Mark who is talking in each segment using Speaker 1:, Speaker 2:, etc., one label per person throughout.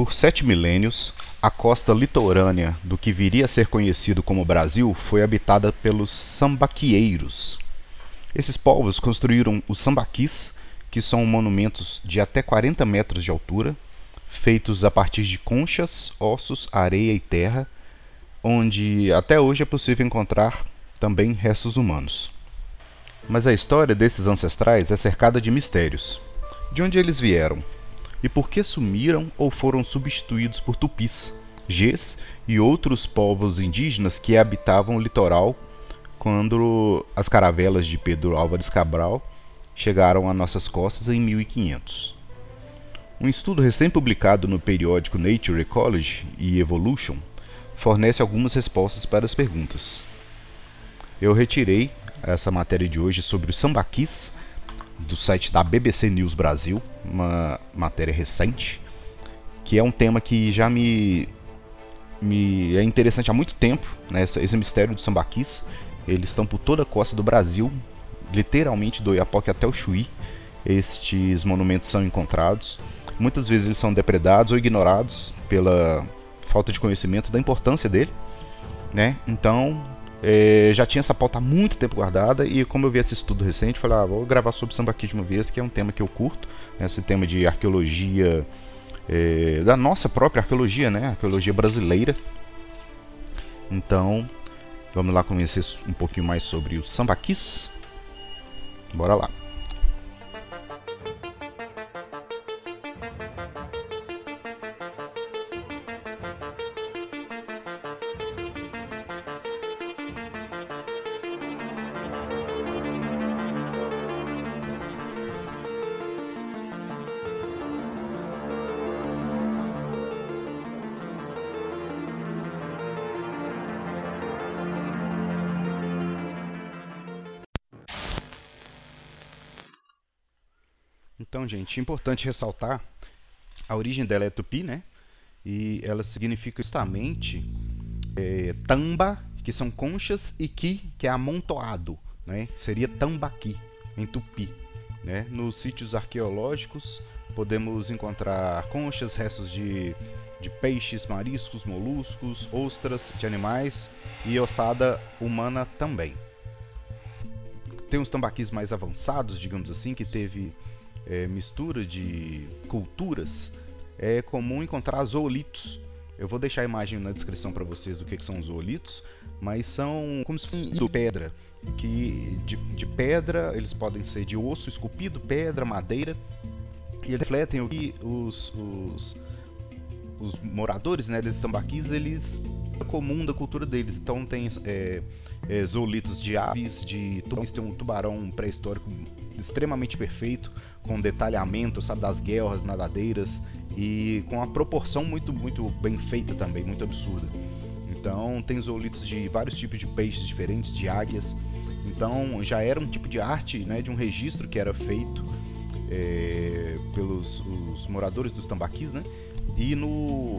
Speaker 1: Por sete milênios, a costa litorânea do que viria a ser conhecido como Brasil foi habitada pelos sambaquieiros. Esses povos construíram os sambaquis, que são monumentos de até 40 metros de altura, feitos a partir de conchas, ossos, areia e terra, onde até hoje é possível encontrar também restos humanos. Mas a história desses ancestrais é cercada de mistérios. De onde eles vieram? E por que sumiram ou foram substituídos por tupis, gês e outros povos indígenas que habitavam o litoral quando as caravelas de Pedro Álvares Cabral chegaram a nossas costas em 1500? Um estudo recém-publicado no periódico Nature Ecology e Evolution fornece algumas respostas para as perguntas. Eu retirei essa matéria de hoje sobre os sambaquis do site da BBC News Brasil, uma matéria recente, que é um tema que já me, me é interessante há muito tempo, né, esse mistério dos sambaquis. Eles estão por toda a costa do Brasil, literalmente do Iapoque até o Chuí. Estes monumentos são encontrados. Muitas vezes eles são depredados ou ignorados pela falta de conhecimento da importância dele, né? Então, é, já tinha essa pauta há muito tempo guardada e como eu vi esse estudo recente, falei, ah, vou gravar sobre sambaqui de uma vez, que é um tema que eu curto, né? esse tema de arqueologia, é, da nossa própria arqueologia, né? Arqueologia brasileira. Então, vamos lá conhecer um pouquinho mais sobre os sambaquis. Bora lá. Então, gente, importante ressaltar, a origem dela é tupi, né? E ela significa justamente é, tamba, que são conchas, e ki, que é amontoado, né? Seria tambaqui, em tupi. Né? Nos sítios arqueológicos podemos encontrar conchas, restos de, de peixes, mariscos, moluscos, ostras de animais e ossada humana também. Tem uns tambaquis mais avançados, digamos assim, que teve é, mistura de culturas, é comum encontrar zoolitos. Eu vou deixar a imagem na descrição para vocês do que, que são zoolitos, mas são como se fossem de pedra, que de, de, pedra eles podem ser de osso esculpido, pedra, madeira, e eles refletem o que os, os, os moradores né, desses tambaquis eles é comum da cultura deles. Então tem é, é, zoolitos de aves, de tubarões, tem um tubarão pré-histórico extremamente perfeito, com detalhamento, sabe, das guerras nadadeiras e com a proporção muito, muito bem feita também, muito absurda. Então tem zoolitos de vários tipos de peixes diferentes, de águias. Então já era um tipo de arte, né, de um registro que era feito é, pelos moradores dos tambaquis, né? E no,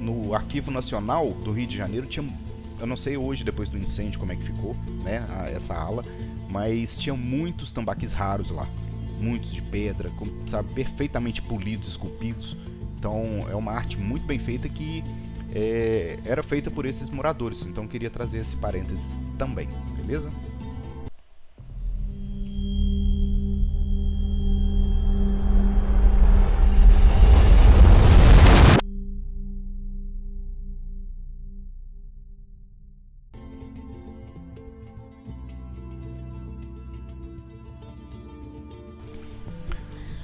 Speaker 1: no Arquivo Nacional do Rio de Janeiro tinha, eu não sei hoje depois do incêndio como é que ficou, né, essa ala, mas tinha muitos tambaquis raros lá, muitos de pedra, sabe, perfeitamente polidos, esculpidos. Então é uma arte muito bem feita que é, era feita por esses moradores. Então queria trazer esse parênteses também, beleza?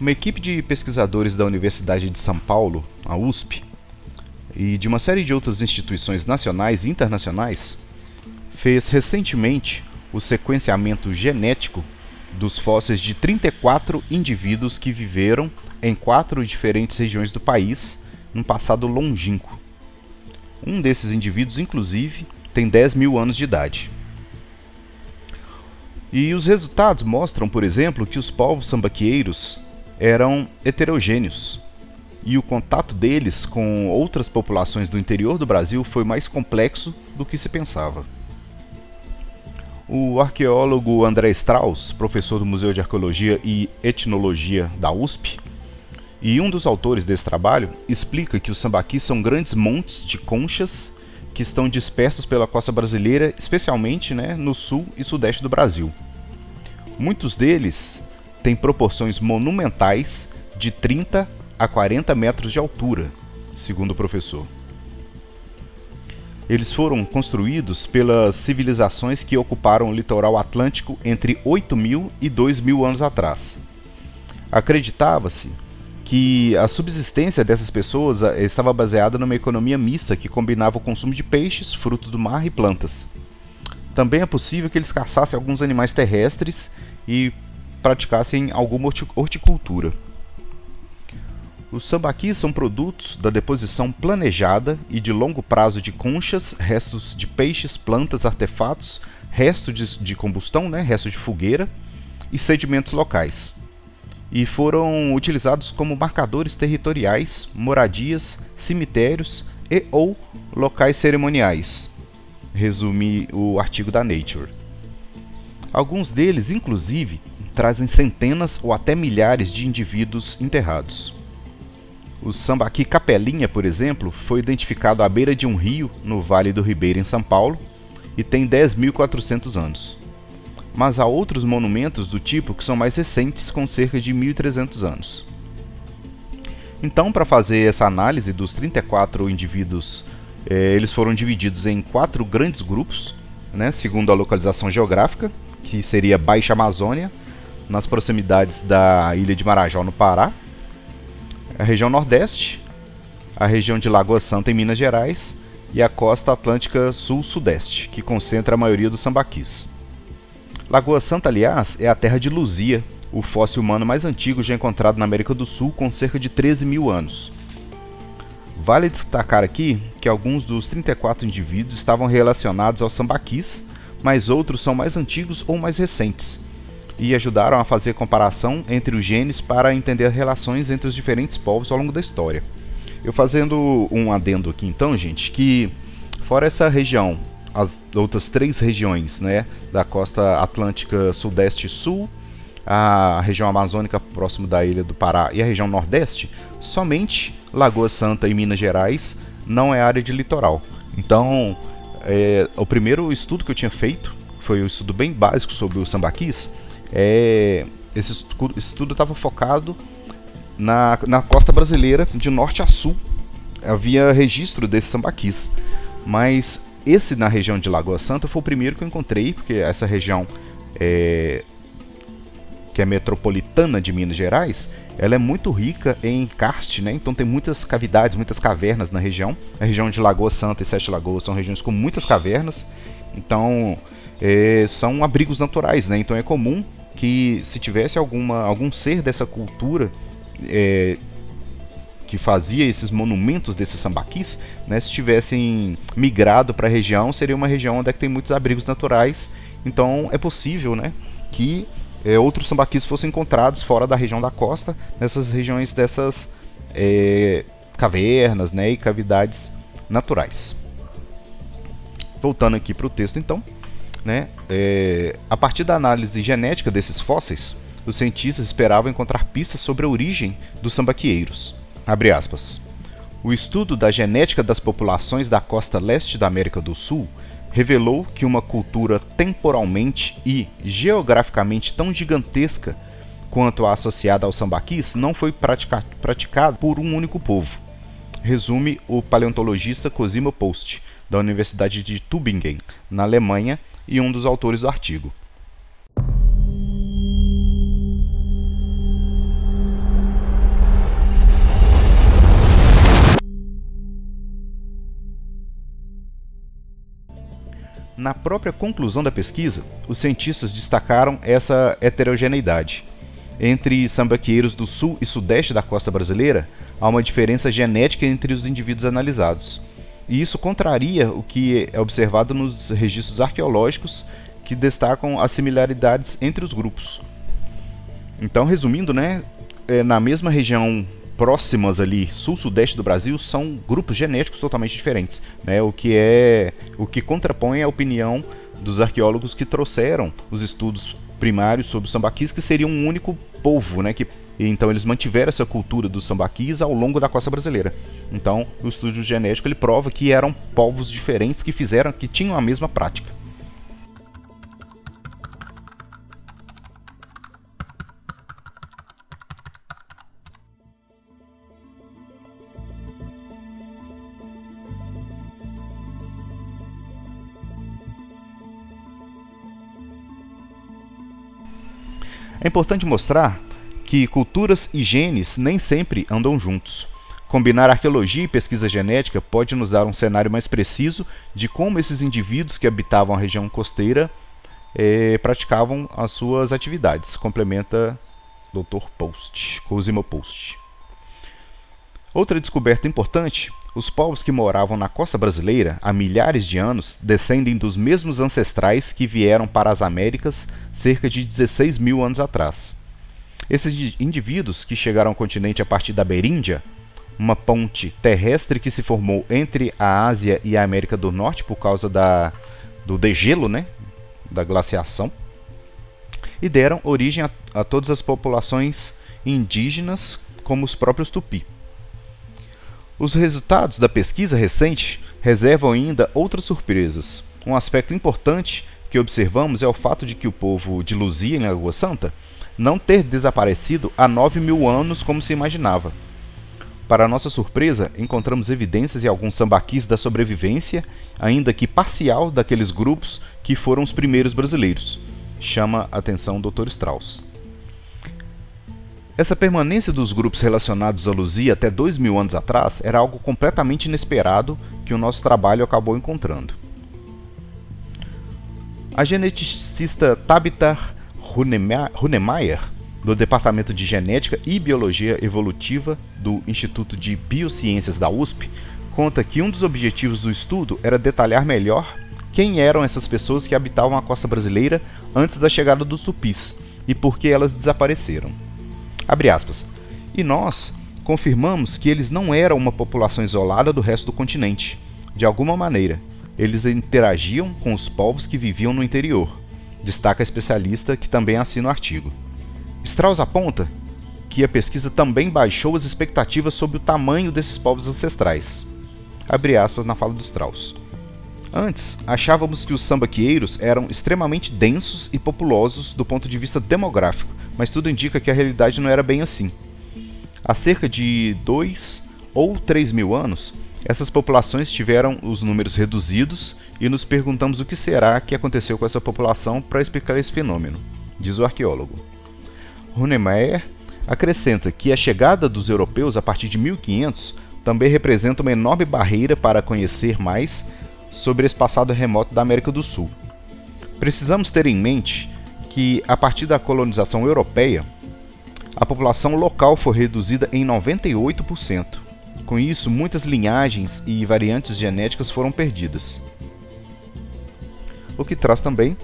Speaker 1: Uma equipe de pesquisadores da Universidade de São Paulo, a USP, e de uma série de outras instituições nacionais e internacionais, fez recentemente o sequenciamento genético dos fósseis de 34 indivíduos que viveram em quatro diferentes regiões do país num passado longínquo. Um desses indivíduos, inclusive, tem 10 mil anos de idade. E os resultados mostram, por exemplo, que os povos sambaqueiros eram heterogêneos e o contato deles com outras populações do interior do Brasil foi mais complexo do que se pensava. O arqueólogo André Strauss, professor do Museu de Arqueologia e Etnologia da USP, E um dos autores desse trabalho explica que os sambaquis são grandes montes de conchas que estão dispersos pela costa brasileira, especialmente né, no sul e sudeste do Brasil. Muitos deles têm proporções monumentais de 30 a 40 metros de altura, segundo o professor. Eles foram construídos pelas civilizações que ocuparam o litoral atlântico entre 8 mil e 2 mil anos atrás. Acreditava-se que a subsistência dessas pessoas eh, estava baseada numa economia mista que combinava o consumo de peixes, frutos do mar e plantas. Também é possível que eles caçassem alguns animais terrestres e praticassem alguma horticultura. Os sambaquis são produtos da deposição planejada e de longo prazo de conchas, restos de peixes, plantas, artefatos, restos de, de combustão, né, restos de fogueira e sedimentos locais e foram utilizados como marcadores territoriais, moradias, cemitérios e ou locais cerimoniais. Resume o artigo da Nature. Alguns deles, inclusive, trazem centenas ou até milhares de indivíduos enterrados. O sambaqui Capelinha, por exemplo, foi identificado à beira de um rio no Vale do Ribeira, em São Paulo, e tem 10.400 anos mas há outros monumentos do tipo que são mais recentes, com cerca de 1.300 anos. Então, para fazer essa análise dos 34 indivíduos, eh, eles foram divididos em quatro grandes grupos, né, segundo a localização geográfica, que seria Baixa Amazônia, nas proximidades da ilha de Marajó, no Pará, a região Nordeste, a região de Lagoa Santa, em Minas Gerais, e a costa atlântica sul-sudeste, que concentra a maioria dos sambaquis. Lagoa Santa, aliás, é a terra de Luzia, o fóssil humano mais antigo já encontrado na América do Sul, com cerca de 13 mil anos. Vale destacar aqui que alguns dos 34 indivíduos estavam relacionados aos sambaquis, mas outros são mais antigos ou mais recentes, e ajudaram a fazer comparação entre os genes para entender relações entre os diferentes povos ao longo da história. Eu fazendo um adendo aqui então, gente, que fora essa região as outras três regiões, né, da costa atlântica sudeste e sul, a região amazônica próximo da ilha do Pará e a região nordeste, somente Lagoa Santa e Minas Gerais não é área de litoral. Então, é, o primeiro estudo que eu tinha feito foi um estudo bem básico sobre os sambaquis. É, esse estudo estava focado na, na costa brasileira, de norte a sul. Havia registro desses sambaquis. Mas esse na região de Lagoa Santa foi o primeiro que eu encontrei, porque essa região é, que é metropolitana de Minas Gerais, ela é muito rica em karst, né? Então tem muitas cavidades, muitas cavernas na região. A região de Lagoa Santa e Sete Lagoas são regiões com muitas cavernas. Então é, são abrigos naturais, né? Então é comum que se tivesse alguma algum ser dessa cultura é, que fazia esses monumentos desses sambaquis, né, se tivessem migrado para a região, seria uma região onde é tem muitos abrigos naturais. Então é possível né, que é, outros sambaquis fossem encontrados fora da região da costa, nessas regiões dessas é, cavernas né, e cavidades naturais. Voltando aqui para o texto, então, né, é, a partir da análise genética desses fósseis, os cientistas esperavam encontrar pistas sobre a origem dos sambaqueiros. O estudo da genética das populações da costa leste da América do Sul revelou que uma cultura temporalmente e geograficamente tão gigantesca quanto a associada aos sambaquis não foi praticada por um único povo. Resume o paleontologista Cosimo Post, da Universidade de Tübingen, na Alemanha, e um dos autores do artigo. Na própria conclusão da pesquisa, os cientistas destacaram essa heterogeneidade. Entre sambaqueiros do sul e sudeste da costa brasileira, há uma diferença genética entre os indivíduos analisados. E isso contraria o que é observado nos registros arqueológicos que destacam as similaridades entre os grupos. Então, resumindo, né, é, na mesma região próximas ali, sul-sudeste do Brasil, são grupos genéticos totalmente diferentes, né? O que é o que contrapõe a opinião dos arqueólogos que trouxeram os estudos primários sobre os sambaquis, que seria um único povo, né, que E então eles mantiveram essa cultura dos sambaquis ao longo da costa brasileira. Então, o estudo genético ele prova que eram povos diferentes que fizeram que tinham a mesma prática. É importante mostrar que culturas e genes nem sempre andam juntos. Combinar arqueologia e pesquisa genética pode nos dar um cenário mais preciso de como esses indivíduos que habitavam a região costeira eh, praticavam as suas atividades. Complementa Dr. Post, Cosimo Post. Outra descoberta importante: os povos que moravam na costa brasileira há milhares de anos descendem dos mesmos ancestrais que vieram para as Américas cerca de 16 mil anos atrás. Esses indivíduos que chegaram ao continente a partir da Beríndia, uma ponte terrestre que se formou entre a Ásia e a América do Norte por causa da, do degelo, né, da glaciação, e deram origem a, a todas as populações indígenas, como os próprios Tupi. Os resultados da pesquisa recente reservam ainda outras surpresas. Um aspecto importante que observamos é o fato de que o povo de Luzia, em Lagoa Santa, não ter desaparecido há 9 mil anos como se imaginava. Para nossa surpresa, encontramos evidências em alguns sambaquis da sobrevivência, ainda que parcial, daqueles grupos que foram os primeiros brasileiros. Chama a atenção o Dr. Strauss. Essa permanência dos grupos relacionados a Luzia até dois mil anos atrás era algo completamente inesperado que o nosso trabalho acabou encontrando. A geneticista Tabitha Hunemeyer, do Departamento de Genética e Biologia Evolutiva do Instituto de Biociências da USP, conta que um dos objetivos do estudo era detalhar melhor quem eram essas pessoas que habitavam a costa brasileira antes da chegada dos tupis e por que elas desapareceram. E nós confirmamos que eles não eram uma população isolada do resto do continente, de alguma maneira, eles interagiam com os povos que viviam no interior, destaca a especialista que também assina o artigo. Strauss aponta que a pesquisa também baixou as expectativas sobre o tamanho desses povos ancestrais. Abre aspas na fala do Strauss. Antes, achávamos que os sambaqueiros eram extremamente densos e populosos do ponto de vista demográfico, mas tudo indica que a realidade não era bem assim. Há cerca de dois ou três mil anos, essas populações tiveram os números reduzidos e nos perguntamos o que será que aconteceu com essa população para explicar esse fenômeno, diz o arqueólogo. Runemeyer acrescenta que a chegada dos europeus a partir de 1500 também representa uma enorme barreira para conhecer mais sobre esse passado remoto da América do Sul. Precisamos ter em mente que, a partir da colonização europeia, a população local foi reduzida em 98%. Com isso, muitas linhagens e variantes genéticas foram perdidas. O que traz também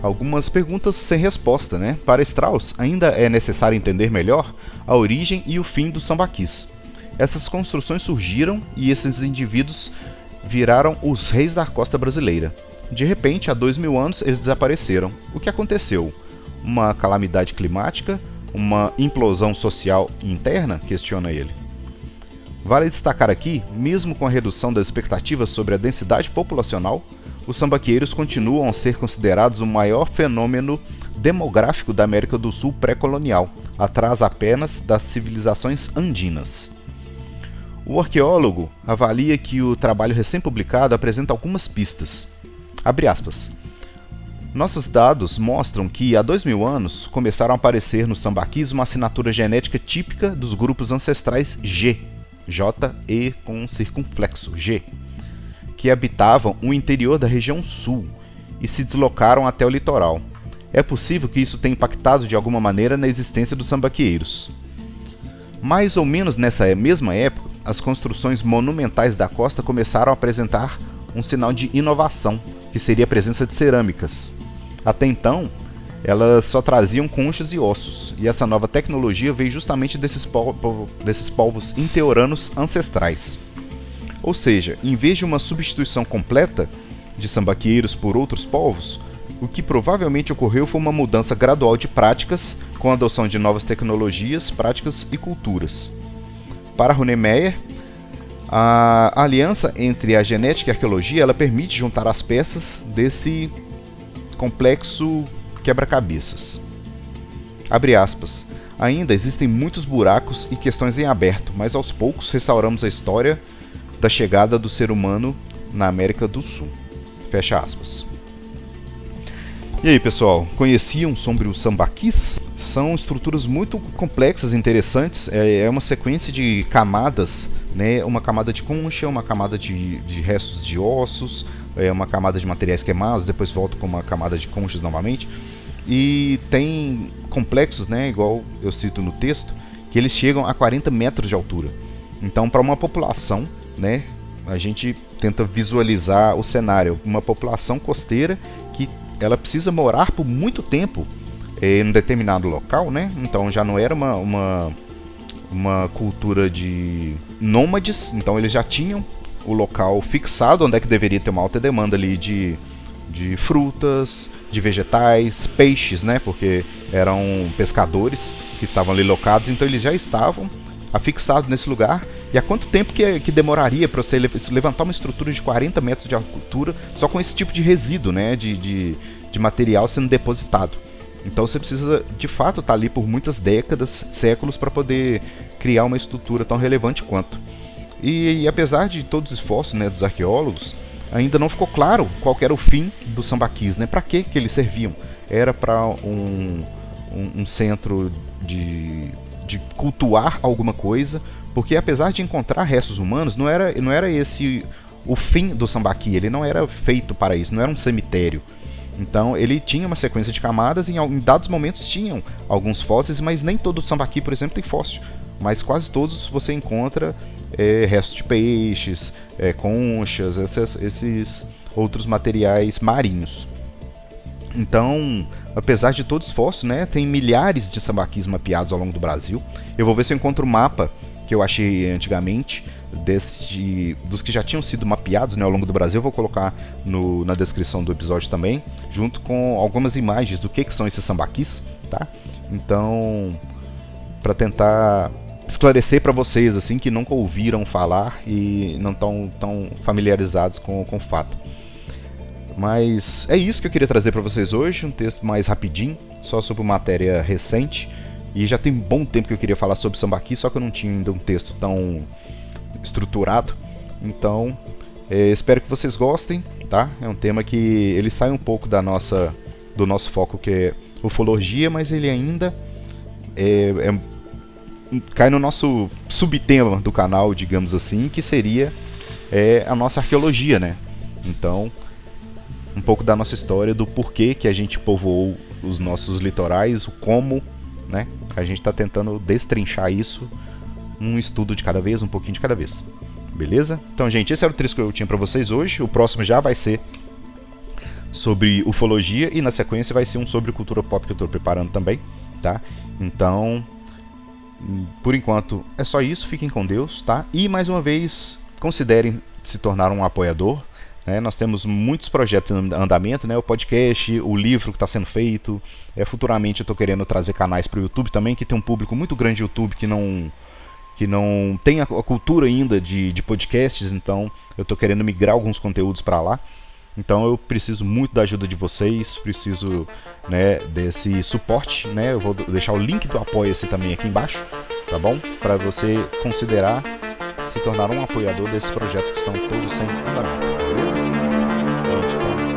Speaker 1: algumas perguntas sem resposta, né? Para Strauss, ainda é necessário entender melhor a origem e o fim dos sambaquis. Essas construções surgiram e esses indivíduos viraram os reis da costa brasileira. De repente, há dois mil anos, eles desapareceram. O que aconteceu? Uma calamidade climática? Uma implosão social interna? Questiona ele. Vale destacar aqui, mesmo com a redução das expectativas sobre a densidade populacional, os sambaqueiros continuam a ser considerados o maior fenômeno demográfico da América do Sul pré-colonial, atrás apenas das civilizações andinas. O arqueólogo avalia que o trabalho recém-publicado apresenta algumas pistas. Nossos dados mostram que há dois mil anos começaram a aparecer no sambaquis uma assinatura genética típica dos grupos ancestrais G, J e com circunflexo G, que habitavam o interior da região sul e se deslocaram até o litoral. É possível que isso tenha impactado de alguma maneira na existência dos sambaqueiros. Mais ou menos nessa mesma época, as construções monumentais da costa começaram a apresentar um sinal de inovação, que seria a presença de cerâmicas. Até então, elas só traziam conchas e ossos, e essa nova tecnologia veio justamente desses, po desses povos inteoranos ancestrais. Ou seja, em vez de uma substituição completa de sambaqueiros por outros povos, o que provavelmente ocorreu foi uma mudança gradual de práticas com a adoção de novas tecnologias, práticas e culturas. Para Runemeyer, a aliança entre a genética e a arqueologia ela permite juntar as peças desse complexo quebra-cabeças. Abre aspas. Ainda existem muitos buracos e questões em aberto, mas aos poucos restauramos a história da chegada do ser humano na América do Sul. Fecha aspas. E aí, pessoal, conheciam sobre os sambaquis? São estruturas muito complexas interessantes. É, é uma sequência de camadas, né? Uma camada de concha, uma camada de, de restos de ossos, é uma camada de materiais queimados, depois volta com uma camada de conchas novamente. E tem complexos, né? Igual eu cito no texto, que eles chegam a 40 metros de altura. Então, para uma população, né? A gente tenta visualizar o cenário, uma população costeira que ela precisa morar por muito tempo eh, em um determinado local, né? Então já não era uma, uma, uma cultura de nômades, então eles já tinham o local fixado onde é que deveria ter uma alta demanda ali de, de frutas, de vegetais, peixes, né? Porque eram pescadores que estavam ali locados, então eles já estavam afixados nesse lugar. E há quanto tempo que, que demoraria para você levantar uma estrutura de 40 metros de altura só com esse tipo de resíduo, né? De, de, de material sendo depositado. Então você precisa de fato estar tá ali por muitas décadas, séculos, para poder criar uma estrutura tão relevante quanto. E, e, apesar de todos os esforços né, dos arqueólogos, ainda não ficou claro qual era o fim dos sambaquis, né? Para que que eles serviam? Era para um, um, um, centro de, de cultuar alguma coisa, porque apesar de encontrar restos humanos, não era, não era esse o fim do sambaqui, ele não era feito para isso, não era um cemitério. Então ele tinha uma sequência de camadas e em, dados momentos tinham alguns fósseis, mas nem todo sambaqui, por exemplo, tem fóssil. Mas quase todos você encontra é, restos de peixes, é, conchas, essas, esses outros materiais marinhos. Então, apesar de todos os esforços, né, tem milhares de sambaquis mapeados ao longo do Brasil. Eu vou ver se eu encontro o mapa que eu achei antigamente desse, dos que já tinham sido mapeados né, ao longo do Brasil. Vou colocar no, na descrição do episódio também, junto com algumas imagens do que, que são esses sambaquis, tá? Então, para tentar esclarecer para vocês assim que nunca ouviram falar e não estão tão familiarizados com, com o fato. Mas é isso que eu queria trazer para vocês hoje, um texto mais rapidinho, só sobre matéria recente. E já tem um bom tempo que eu queria falar sobre sambaqui, só que eu não tinha ainda um texto tão estruturado. Então, é, espero que vocês gostem, tá? É um tema que ele sai um pouco da nossa do nosso foco que é ufologia, mas ele ainda é, é cai no nosso subtema do canal, digamos assim, que seria é, a nossa arqueologia, né? Então, um pouco da nossa história, do porquê que a gente povoou os nossos litorais, o como, né? A gente está tentando destrinchar isso, um estudo de cada vez, um pouquinho de cada vez. Beleza? Então, gente, esse era o trecho que eu tinha para vocês hoje. O próximo já vai ser sobre ufologia e na sequência vai ser um sobre cultura pop que eu estou preparando também, tá? Então, por enquanto é só isso, fiquem com Deus, tá? E mais uma vez, considerem se tornar um apoiador. Né? Nós temos muitos projetos em andamento, né? o podcast, o livro que está sendo feito. É, futuramente eu estou querendo trazer canais para o YouTube também, que tem um público muito grande de YouTube que não que não tem a, cultura ainda de, de podcasts, então eu estou querendo migrar alguns conteúdos para lá. Então eu preciso muito da ajuda de vocês, preciso né, desse suporte, né? Eu vou deixar o link do Apoia-se também aqui embaixo, tá bom? Para você considerar se tornar um apoiador desses projetos que estão todos sem fundamento, beleza? Então,